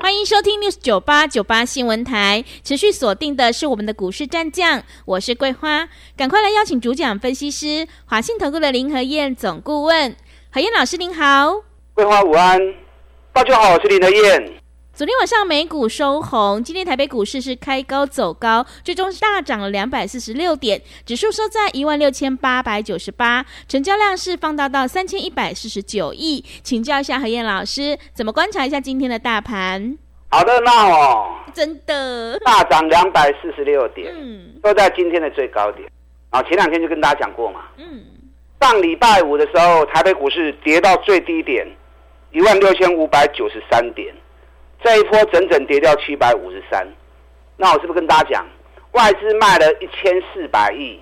欢迎收听 News 九八九八新闻台，持续锁定的是我们的股市战将，我是桂花，赶快来邀请主讲分析师华信投顾的林和燕总顾问，何燕老师您好，桂花午安，大家好，我是林和燕。昨天晚上美股收红，今天台北股市是开高走高，最终大涨了两百四十六点，指数收在一万六千八百九十八，成交量是放大到三千一百四十九亿。请教一下何燕老师，怎么观察一下今天的大盘？好热闹哦，真的大涨两百四十六点，嗯，都在今天的最高点。啊，前两天就跟大家讲过嘛，嗯，上礼拜五的时候，台北股市跌到最低点一万六千五百九十三点。这一波整整跌掉七百五十三，那我是不是跟大家讲，外资卖了一千四百亿，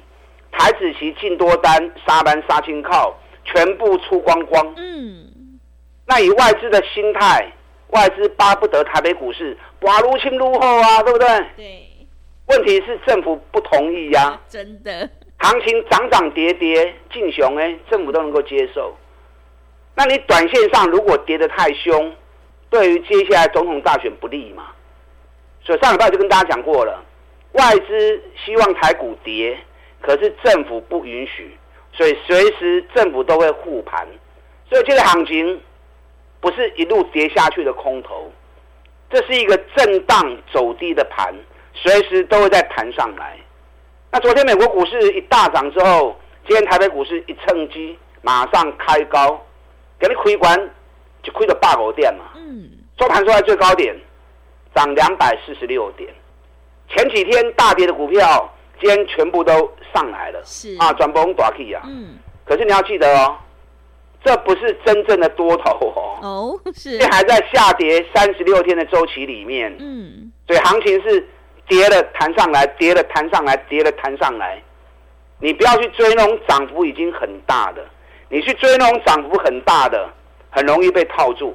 台子期进多单杀单杀青靠，全部出光光。嗯，那以外资的心态，外资巴不得台北股市寡如清如后啊，对不对？对。问题是政府不同意呀。真的。行情涨涨跌跌，进熊哎，政府都能够接受。那你短线上如果跌得太凶？对于接下来总统大选不利嘛？所以上礼拜就跟大家讲过了，外资希望台股跌，可是政府不允许，所以随时政府都会护盘，所以这个行情不是一路跌下去的空头，这是一个震荡走低的盘，随时都会再弹上来。那昨天美国股市一大涨之后，今天台北股市一趁机马上开高，给你亏关。就亏了八个点嘛，收盘收在最高点，涨两百四十六点。前几天大跌的股票，今天全部都上来了，是啊，转崩大 K 啊，嗯。可是你要记得哦，这不是真正的多头哦，哦，是，这还在下跌三十六天的周期里面，嗯，所以行情是跌了弹上来，跌了弹上来，跌了弹上来。你不要去追那种涨幅已经很大的，你去追那种涨幅很大的。很容易被套住，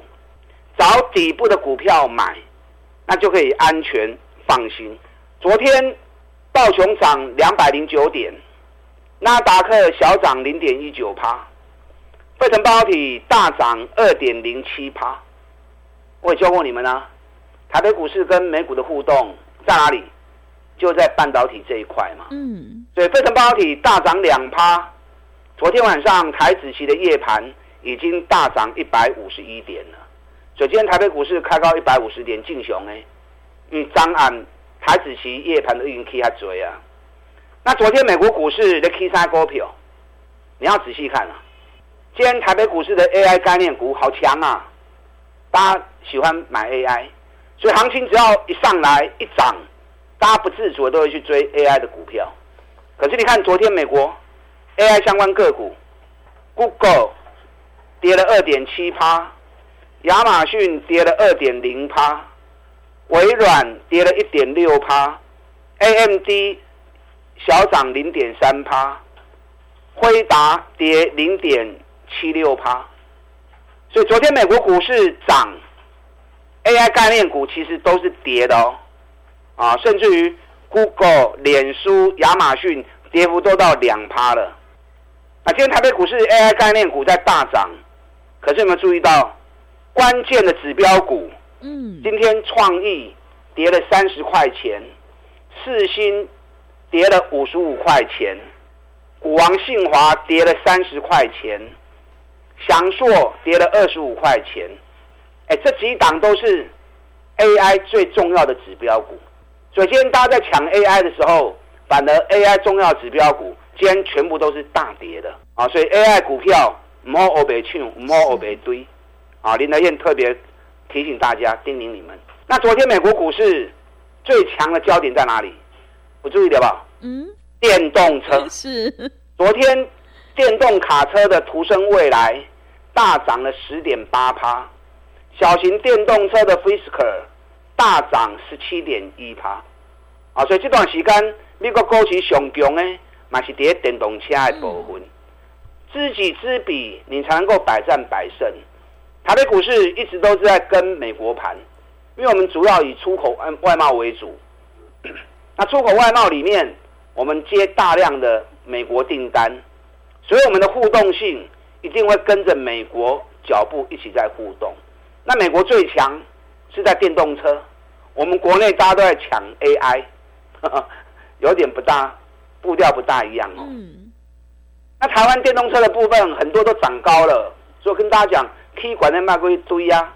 找底部的股票买，那就可以安全放心。昨天道琼涨两百零九点，纳达克小涨零点一九趴，费城半导体大涨二点零七趴。我也教过你们啊，台北股市跟美股的互动在哪里？就在半导体这一块嘛。嗯。所以费城半导体大涨两趴。昨天晚上台子期的夜盘。已经大涨一百五十一点了，所以今天台北股市开高一百五十点进雄哎，嗯，张安台子期夜盘都已经 K 下追啊。那昨天美国股市的 K 三股票，你要仔细看啊。今天台北股市的 AI 概念股好强啊，大家喜欢买 AI，所以行情只要一上来一涨，大家不自主的都会去追 AI 的股票。可是你看昨天美国 AI 相关个股，Google。跌了二点七趴，亚马逊跌了二点零趴，微软跌了一点六趴，AMD 小涨零点三趴，辉达跌零点七六趴。所以昨天美国股市涨，AI 概念股其实都是跌的哦，啊，甚至于 Google、脸书、亚马逊跌幅都到两趴了。啊，今天台北股市 AI 概念股在大涨。可是有没有注意到关键的指标股？嗯，今天创意跌了三十块钱，四星跌了五十五块钱，股王信华跌了三十块钱，翔硕跌了二十五块钱。哎，这几档都是 AI 最重要的指标股。所以今天大家在抢 AI 的时候，反而 AI 重要指标股今天全部都是大跌的啊！所以 AI 股票。莫欧北唱，莫欧北堆，啊！林德燕特别提醒大家，叮咛你们。那昨天美国股市最强的焦点在哪里？我注意了吧？嗯，电动车是。昨天电动卡车的途生未来大涨了十点八趴，小型电动车的 Fisker 大涨十七点一趴。啊，所以这段时间美国股市上强呢，嘛是跌电动车的部分，知己知彼，你才能够百战百胜。台北股市一直都是在跟美国盘，因为我们主要以出口外外贸为主。那出口外贸里面，我们接大量的美国订单，所以我们的互动性一定会跟着美国脚步一起在互动。那美国最强是在电动车，我们国内大家都在抢 AI，有点不大步调不大一样哦。那台湾电动车的部分很多都涨高了，所以跟大家讲。K 管的卖过一堆呀，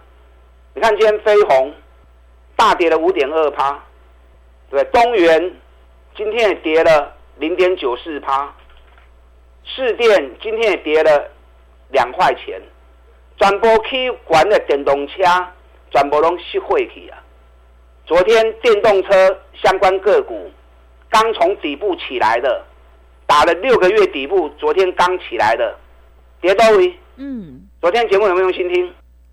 你看今天飞鸿大跌了五点二趴，对，东元今天也跌了零点九四趴，市电今天也跌了两块钱，转播 K 管的电动车转播拢吸回去啊！昨天电动车相关个股刚从底部起来的，打了六个月底部，昨天刚起来的，跌多位？嗯。昨天节目有没有用心听？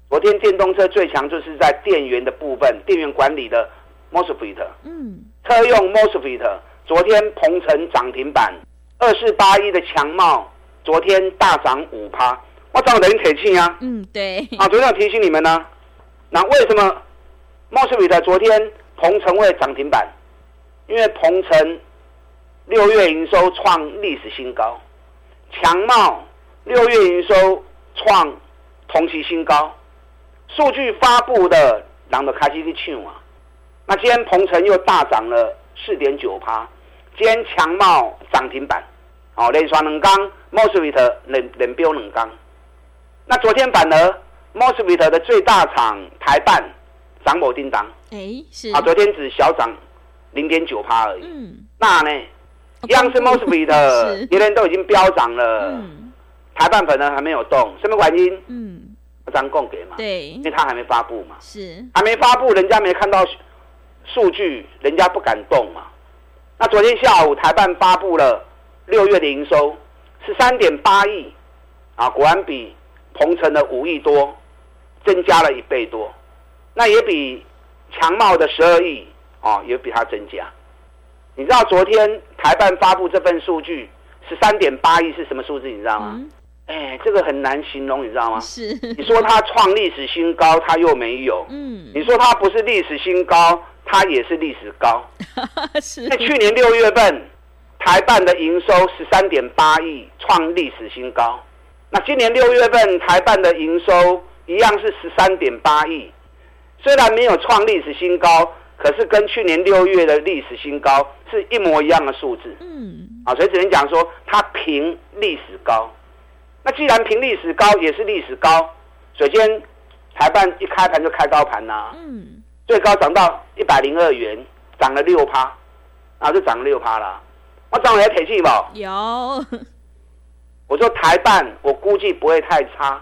昨天电动车最强就是在电源的部分，电源管理的 mosfet。嗯，车用 mosfet。昨天鹏程涨停板，二四八一的强茂，昨天大涨五趴。我早等于铁气啊。嗯，对。啊，昨天我提醒你们呢。那为什么 mosfet 昨天鹏程会涨停板？因为鹏程六月营收创历史新高，强茂六月营收创。同期新高，数据发布的，让的开始去抢啊！那今天鹏城又大涨了四点九趴，今天强茂涨停板，哦，连刷两钢 m o s f e t 连连标两钢。那昨天反而 m o s f e t 的最大厂台办涨某叮当，哎，是啊，昨天只小涨零点九趴而已。嗯，那呢，一样是 m o s f e t 别人都已经飙涨了。嗯。台半粉呢还没有动，什么原因？嗯，张供给嘛，对，因为他还没发布嘛，是还没发布，人家没看到数据，人家不敢动嘛。那昨天下午台办发布了六月的营收十三点八亿，啊，果然比鹏程的五亿多增加了一倍多，那也比强茂的十二亿啊也比它增加。你知道昨天台办发布这份数据十三点八亿是什么数字？你知道吗？哎，这个很难形容，你知道吗？是。你说它创历史新高，它又没有。嗯。你说它不是历史新高，它也是历史高。是。在去年六月份，台办的营收十三点八亿，创历史新高。那今年六月份，台办的营收一样是十三点八亿，虽然没有创历史新高，可是跟去年六月的历史新高是一模一样的数字。嗯。啊，所以只能讲说它平历史高。那既然平历史高也是历史高，首先台办一开盘就开高盘呐，嗯，最高涨到一百零二元，涨了六趴，啊，就涨了六趴啦。我涨了铁气不？有。我说台办，我估计不会太差。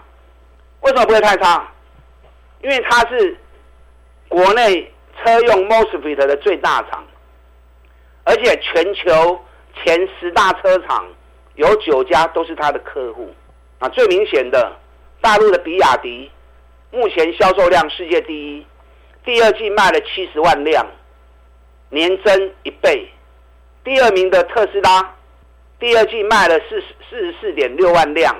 为什么不会太差？因为它是国内车用 mosfet 的最大厂，而且全球前十大车厂有九家都是它的客户。啊，最明显的，大陆的比亚迪，目前销售量世界第一，第二季卖了七十万辆，年增一倍。第二名的特斯拉，第二季卖了四十四十四点六万辆，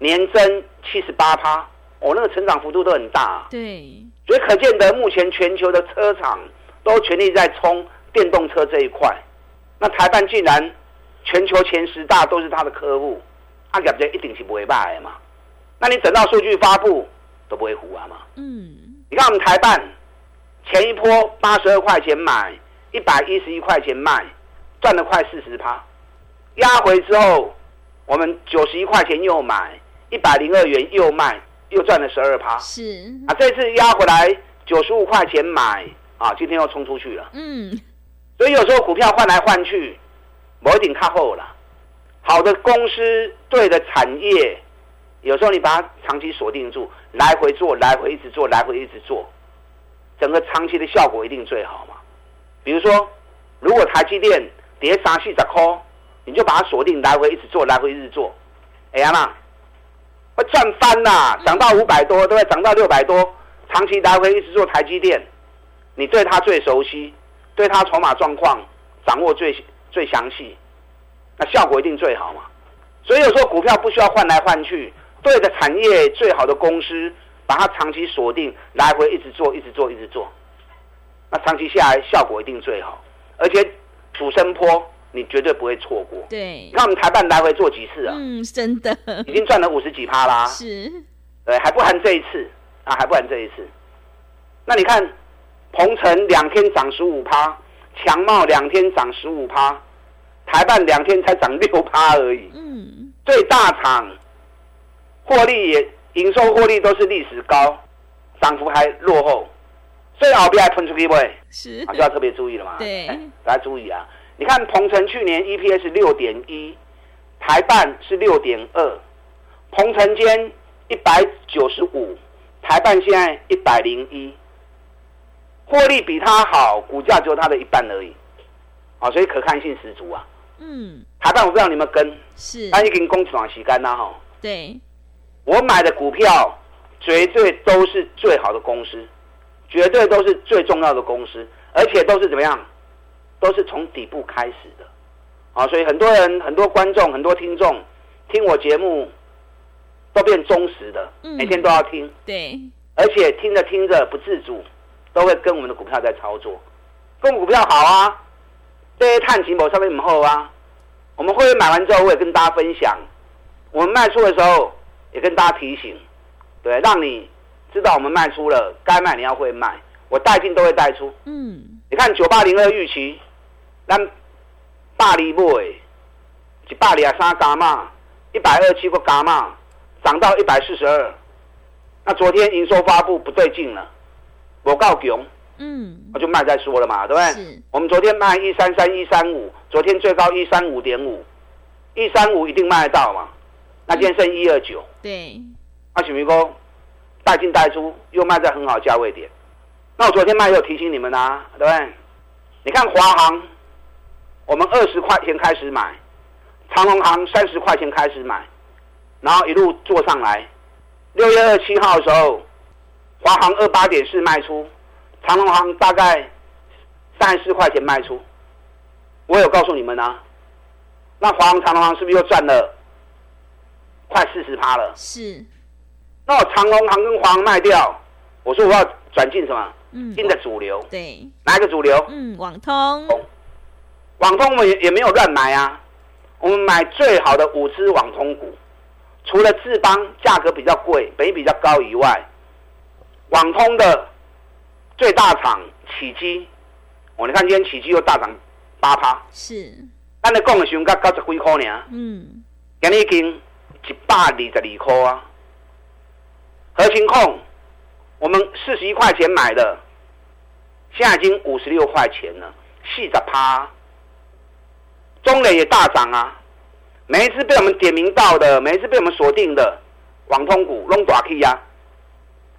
年增七十八趴。哦，那个成长幅度都很大。对，所以可见得目前全球的车厂都全力在冲电动车这一块。那台办竟然全球前十大都是他的客户。他感觉一定是不会卖嘛，那你等到数据发布都不会糊啊嘛。嗯，你看我们台办前一波八十二块钱买，一百一十一块钱卖，赚了快四十趴。压回之后，我们九十一块钱又买，一百零二元又卖，又赚了十二趴。是啊，这次压回来九十五块钱买，啊，今天又冲出去了。嗯，所以有时候股票换来换去，某一点靠后了。好的公司，对的产业，有时候你把它长期锁定住，来回做，来回一直做，来回一直做，整个长期的效果一定最好嘛。比如说，如果台积电跌三四十块，你就把它锁定，来回一直做，来回一直做，哎呀嘛，会赚翻呐！涨到五百多，对不对？涨到六百多，长期来回一直做台积电，你对它最熟悉，对它筹码状况掌握最最详细。那效果一定最好嘛。所以有时候股票不需要换来换去，对的产业最好的公司，把它长期锁定，来回一直做，一直做，一直做，那长期下来效果一定最好，而且主升坡你绝对不会错过。对，你看我们台办来回做几次啊？嗯，真的已经赚了五十几趴啦。是，对，还不含这一次啊，还不含这一次。那你看，鹏程两天涨十五趴，强茂两天涨十五趴，台办两天才涨六趴而已。嗯，最大厂获利也营收获利都是历史高，涨幅还落后，所以后边还喷出去不？是啊，就要特别注意了嘛。对哎大家注意啊！你看鹏城去年 EPS 六点一，台办是六点二，鹏城间一百九十五，台办现在一百零一，获利比它好，股价只有它的一半而已，啊，所以可看性十足啊！嗯，台办我不知道你们跟，是，但已经公司往洗干啦哈。对，我买的股票绝对都是最好的公司，绝对都是最重要的公司，而且都是怎么样？都是从底部开始的，啊，所以很多人、很多观众、很多听众听我节目都变忠实的，嗯。每天都要听，对，而且听着听着不自主，都会跟我们的股票在操作，跟股票好啊，这些探情某上面很厚啊，我们会员买完之后，我也跟大家分享，我们卖出的时候也跟大家提醒，对，让你知道我们卖出了，该卖你要会卖，我带进都会带出。嗯，你看九八零二预期，咱大利买，一百二十三加码，一百二七个加码，涨到一百四十二。那昨天营收发布不对劲了，我告囧，嗯，我就卖再说了嘛，对不对？我们昨天卖一三三一三五，昨天最高一三五点五，一三五一定卖得到嘛？那今天剩一二九，对，那许明哥带进带出，又卖在很好价位点。那我昨天卖有提醒你们啊，对不对？你看华航，我们二十块钱开始买，长隆航三十块钱开始买，然后一路做上来。六月二七号的时候，华航二八点四卖出，长隆行大概三十四块钱卖出。我有告诉你们啊，那华航、长隆行是不是又赚了快四十趴了？是，那我长隆行跟华航卖掉，我说我要转进什么？嗯，新的主流，对，哪一个主流？嗯，网通，网通我们也也没有乱买啊，我们买最好的五只网通股，除了智邦价格比较贵、本益比较高以外，网通的最大厂起基，哦，你看今天起基又大涨八趴，是，咱咧讲的时候，才九十几块呢，嗯，今日已经一百二十二块啊。核心控，我们四十一块钱买的，现在已经五十六块钱了，四十趴。中磊也大涨啊，每一次被我们点名到的，每一次被我们锁定的网通股拢大 K 呀。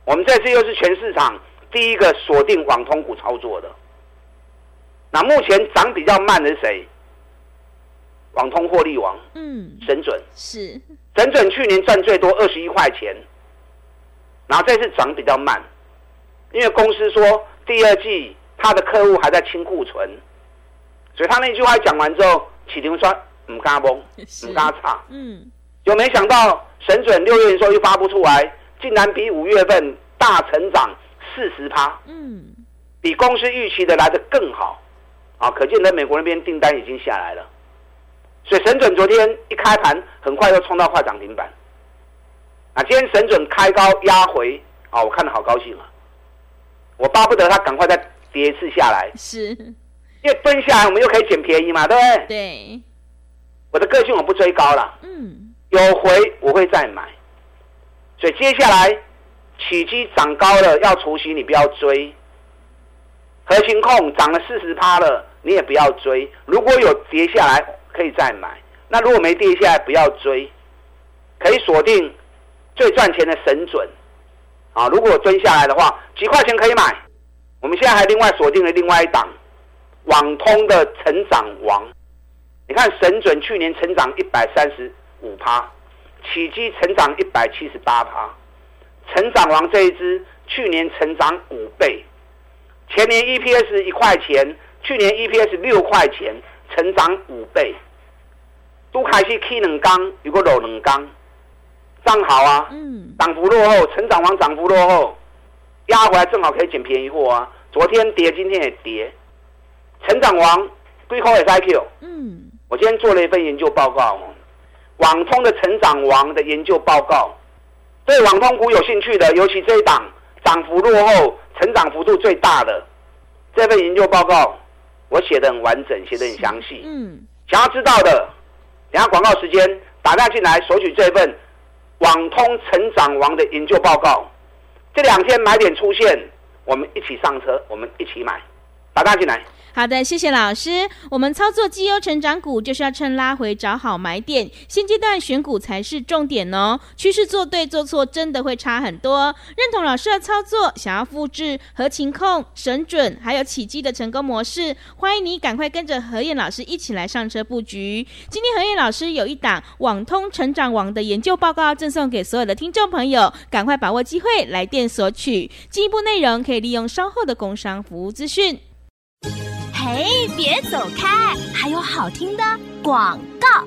我们这次又是全市场第一个锁定网通股操作的。那目前涨比较慢的是谁？网通获利王嗯，神准，是，神准去年赚最多二十一块钱，然后这次涨比较慢，因为公司说第二季他的客户还在清库存，所以他那句话讲完之后，启停说唔敢崩，是。唔敢差，嗯，就没想到神准六月的时候又发布出来，竟然比五月份大成长四十趴，嗯，比公司预期的来的更好，啊，可见在美国那边订单已经下来了。所以神准昨天一开盘，很快就冲到快涨停板。啊，今天神准开高压回，啊，我看的好高兴啊！我巴不得它赶快再跌一次下来，是，因为蹲下来我们又可以捡便宜嘛，对不对？对，我的个性我不追高了，嗯，有回我会再买。所以接下来起基涨高了要除息，你不要追。核心控涨了四十趴了，你也不要追。如果有跌下来，可以再买。那如果没跌下来，不要追，可以锁定最赚钱的神准。啊，如果蹲下来的话，几块钱可以买。我们现在还另外锁定了另外一档网通的成长王。你看神准去年成长一百三十五趴，起基成长一百七十八趴，成长王这一支去年成长五倍，前年 EPS 一块钱，去年 EPS 六块钱，成长五倍。都开始起两缸，如果落两缸，正好啊。嗯。涨幅落后，成长王涨幅落后，压回来正好可以捡便宜货啊。昨天跌，今天也跌。成长王对口也是 IQ。嗯。我今天做了一份研究报告，网通的成长王的研究报告，对网通股有兴趣的，尤其这一档涨幅落后、成长幅度最大的这份研究报告，我写的很完整，写的很详细。嗯。想要知道的，等下广告时间打电话进来索取这份网通成长王的研究报告。这两天买点出现，我们一起上车，我们一起买，打电话进来。好的，谢谢老师。我们操作绩优成长股，就是要趁拉回找好买点。现阶段选股才是重点哦。趋势做对做错，真的会差很多。认同老师的操作，想要复制和情控、神准还有起机的成功模式，欢迎你赶快跟着何燕老师一起来上车布局。今天何燕老师有一档网通成长网的研究报告赠送给所有的听众朋友，赶快把握机会来电索取。进一步内容可以利用稍后的工商服务资讯。哎，别走开！还有好听的广告。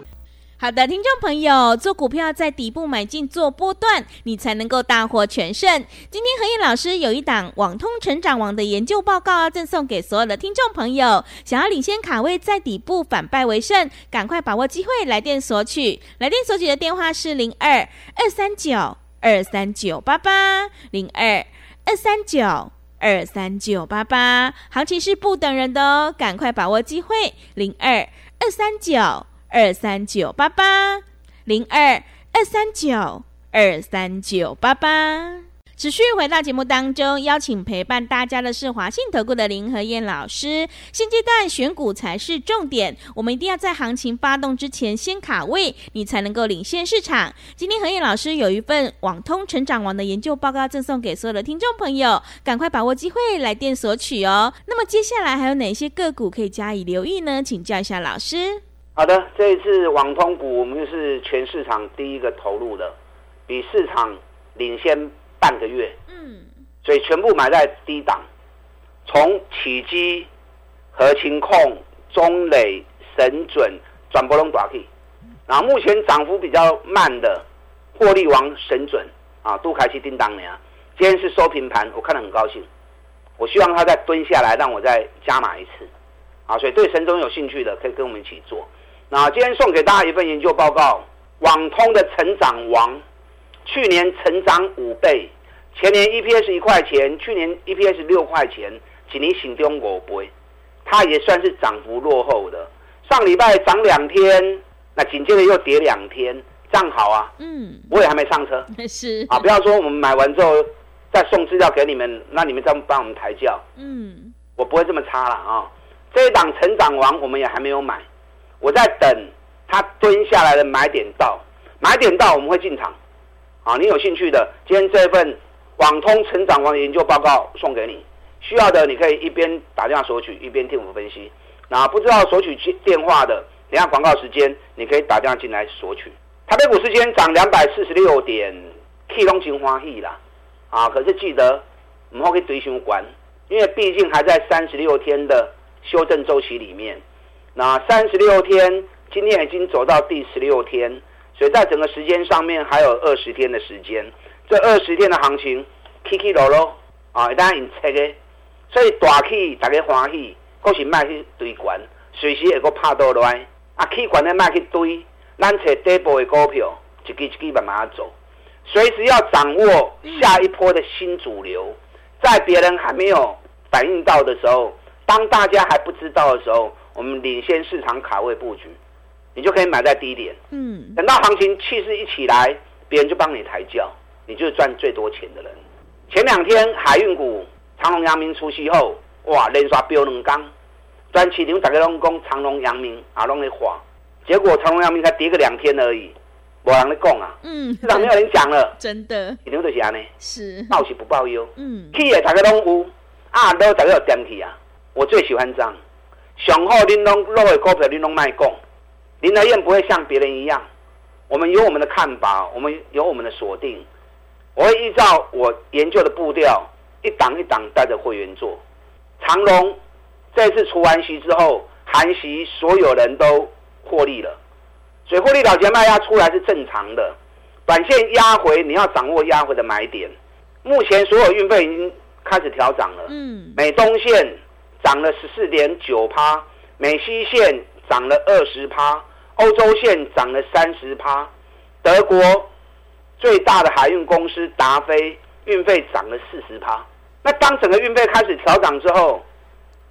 好的，听众朋友，做股票在底部买进做波段，你才能够大获全胜。今天何燕老师有一档网通成长网的研究报告要赠送给所有的听众朋友，想要领先卡位在底部反败为胜，赶快把握机会来电索取。来电索取的电话是零二二三九二三九八八零二二三九。二三九八八，行情是不等人的哦，赶快把握机会。零二二三九二三九八八，零二二三九二三九八八。持续回到节目当中，邀请陪伴大家的是华信投顾的林和燕老师。现阶段选股才是重点，我们一定要在行情发动之前先卡位，你才能够领先市场。今天和燕老师有一份网通成长网的研究报告赠送给所有的听众朋友，赶快把握机会来电索取哦。那么接下来还有哪些个股可以加以留意呢？请教一下老师。好的，这一次网通股我们是全市场第一个投入的，比市场领先。半个月，嗯，所以全部买在低档，从起基、和情控、中磊、神准转波龙短 K，然后目前涨幅比较慢的获利王神准啊，都开始叮当了呀。今天是收平盘，我看得很高兴。我希望他再蹲下来，让我再加码一次啊。所以对神准有兴趣的，可以跟我们一起做。那今天送给大家一份研究报告，网通的成长王。去年成长五倍，前年 EPS 一块钱，去年 EPS 六块钱，今年新中国倍，它也算是涨幅落后的。上礼拜涨两天，那紧接着又跌两天，这样好啊。嗯，我也还没上车。是啊，不要说我们买完之后再送资料给你们，那你们再帮我们抬轿。嗯，我不会这么差了啊。这一档成长王我们也还没有买，我在等它蹲下来的买点到，买点到我们会进场。啊，你有兴趣的，今天这份网通成长王研究报告送给你，需要的你可以一边打电话索取，一边听我们分析。那不知道索取电话的，等下广告时间你可以打电话进来索取。台北股市今天涨两百四十六点，K 龙情欢喜啦。啊，可是记得唔好去追相关，因为毕竟还在三十六天的修正周期里面。那三十六天，今天已经走到第十六天。所以在整个时间上面还有二十天的时间，这二十天的行情起起落落啊，一旦用测的，所以大起大家欢喜，可是卖去堆关，随时会个拍倒来，啊起关的卖去堆，咱找底部的股票，一支一支慢慢走，随时要掌握下一波的新主流，在别人还没有反应到的时候，当大家还不知道的时候，我们领先市场卡位布局。你就可以买在低点，嗯，等到行情气势一起来，别人就帮你抬轿，你就是赚最多钱的人。前两天海运股长隆、阳明出息后，哇，连刷飙两缸，短期场大家拢讲长隆、阳明啊，拢在滑，结果长隆、阳明才跌个两天而已，没人在讲啊，嗯，市场没有人讲了，真的，一定就是安尼，是。报喜不报忧，嗯，企业大家拢有，啊，都大家有点去啊，我最喜欢这样，上好恁拢落的股票恁拢卖讲。林德燕不会像别人一样，我们有我们的看法，我们有我们的锁定。我会依照我研究的步调，一档一档带着会员做。长隆这次除完息之后，含息所有人都获利了，所以获利了结卖压出来是正常的。短线压回，你要掌握压回的买点。目前所有运费已经开始调涨了。嗯，美东线涨了十四点九趴，美西线涨了二十趴，欧洲线涨了三十趴，德国最大的海运公司达飞运费涨了四十趴。那当整个运费开始调涨之后，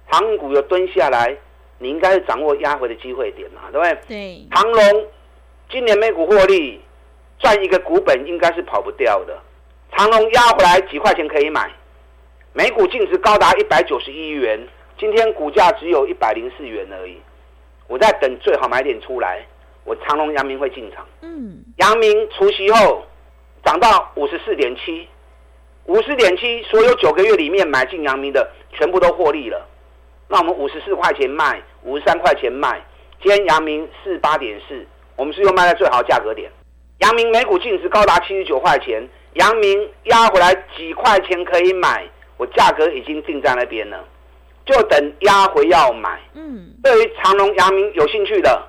航运股又蹲下来，你应该是掌握压回的机会点嘛，对不对？对。长龙今年每股获利赚一个股本，应该是跑不掉的。长龙压回来几块钱可以买，每股净值高达一百九十一元，今天股价只有一百零四元而已。我在等最好买点出来，我长隆、阳明会进场。嗯，阳明除夕后涨到五十四点七，五十点七，所有九个月里面买进阳明的全部都获利了。那我们五十四块钱卖，五十三块钱卖，今天阳明四八点四，我们是又卖在最好价格点。阳明每股净值高达七十九块钱。阳明压回来几块钱可以买，我价格已经定在那边了，就等压回要买。嗯，对于长隆、阳明有兴趣的，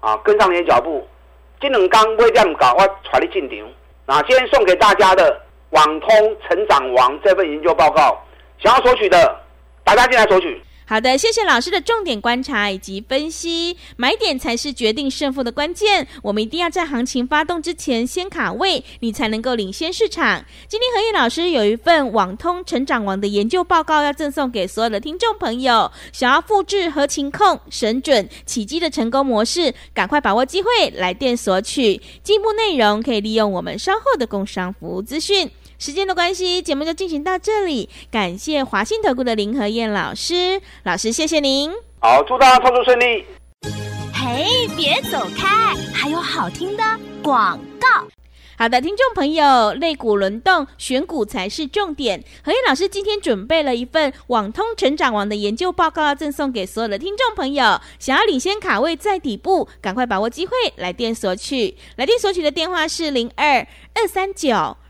啊，跟上你的脚步。金冷刚微这样搞，我传你进场。那今天送给大家的网通成长王这份研究报告，想要索取的，大家进来索取。好的，谢谢老师的重点观察以及分析，买点才是决定胜负的关键。我们一定要在行情发动之前先卡位，你才能够领先市场。今天何燕老师有一份网通成长网的研究报告要赠送给所有的听众朋友，想要复制合情控、神准、起机的成功模式，赶快把握机会来电索取。进一步内容可以利用我们稍后的工商服务资讯。时间的关系，节目就进行到这里。感谢华信投顾的林和燕老师，老师谢谢您。好，祝大家操作顺利。嘿，别走开，还有好听的广告。好的，听众朋友，肋骨轮动，选股才是重点。何燕老师今天准备了一份网通成长网的研究报告，要赠送给所有的听众朋友。想要领先卡位在底部，赶快把握机会，来电索取。来电索取的电话是零二二三九。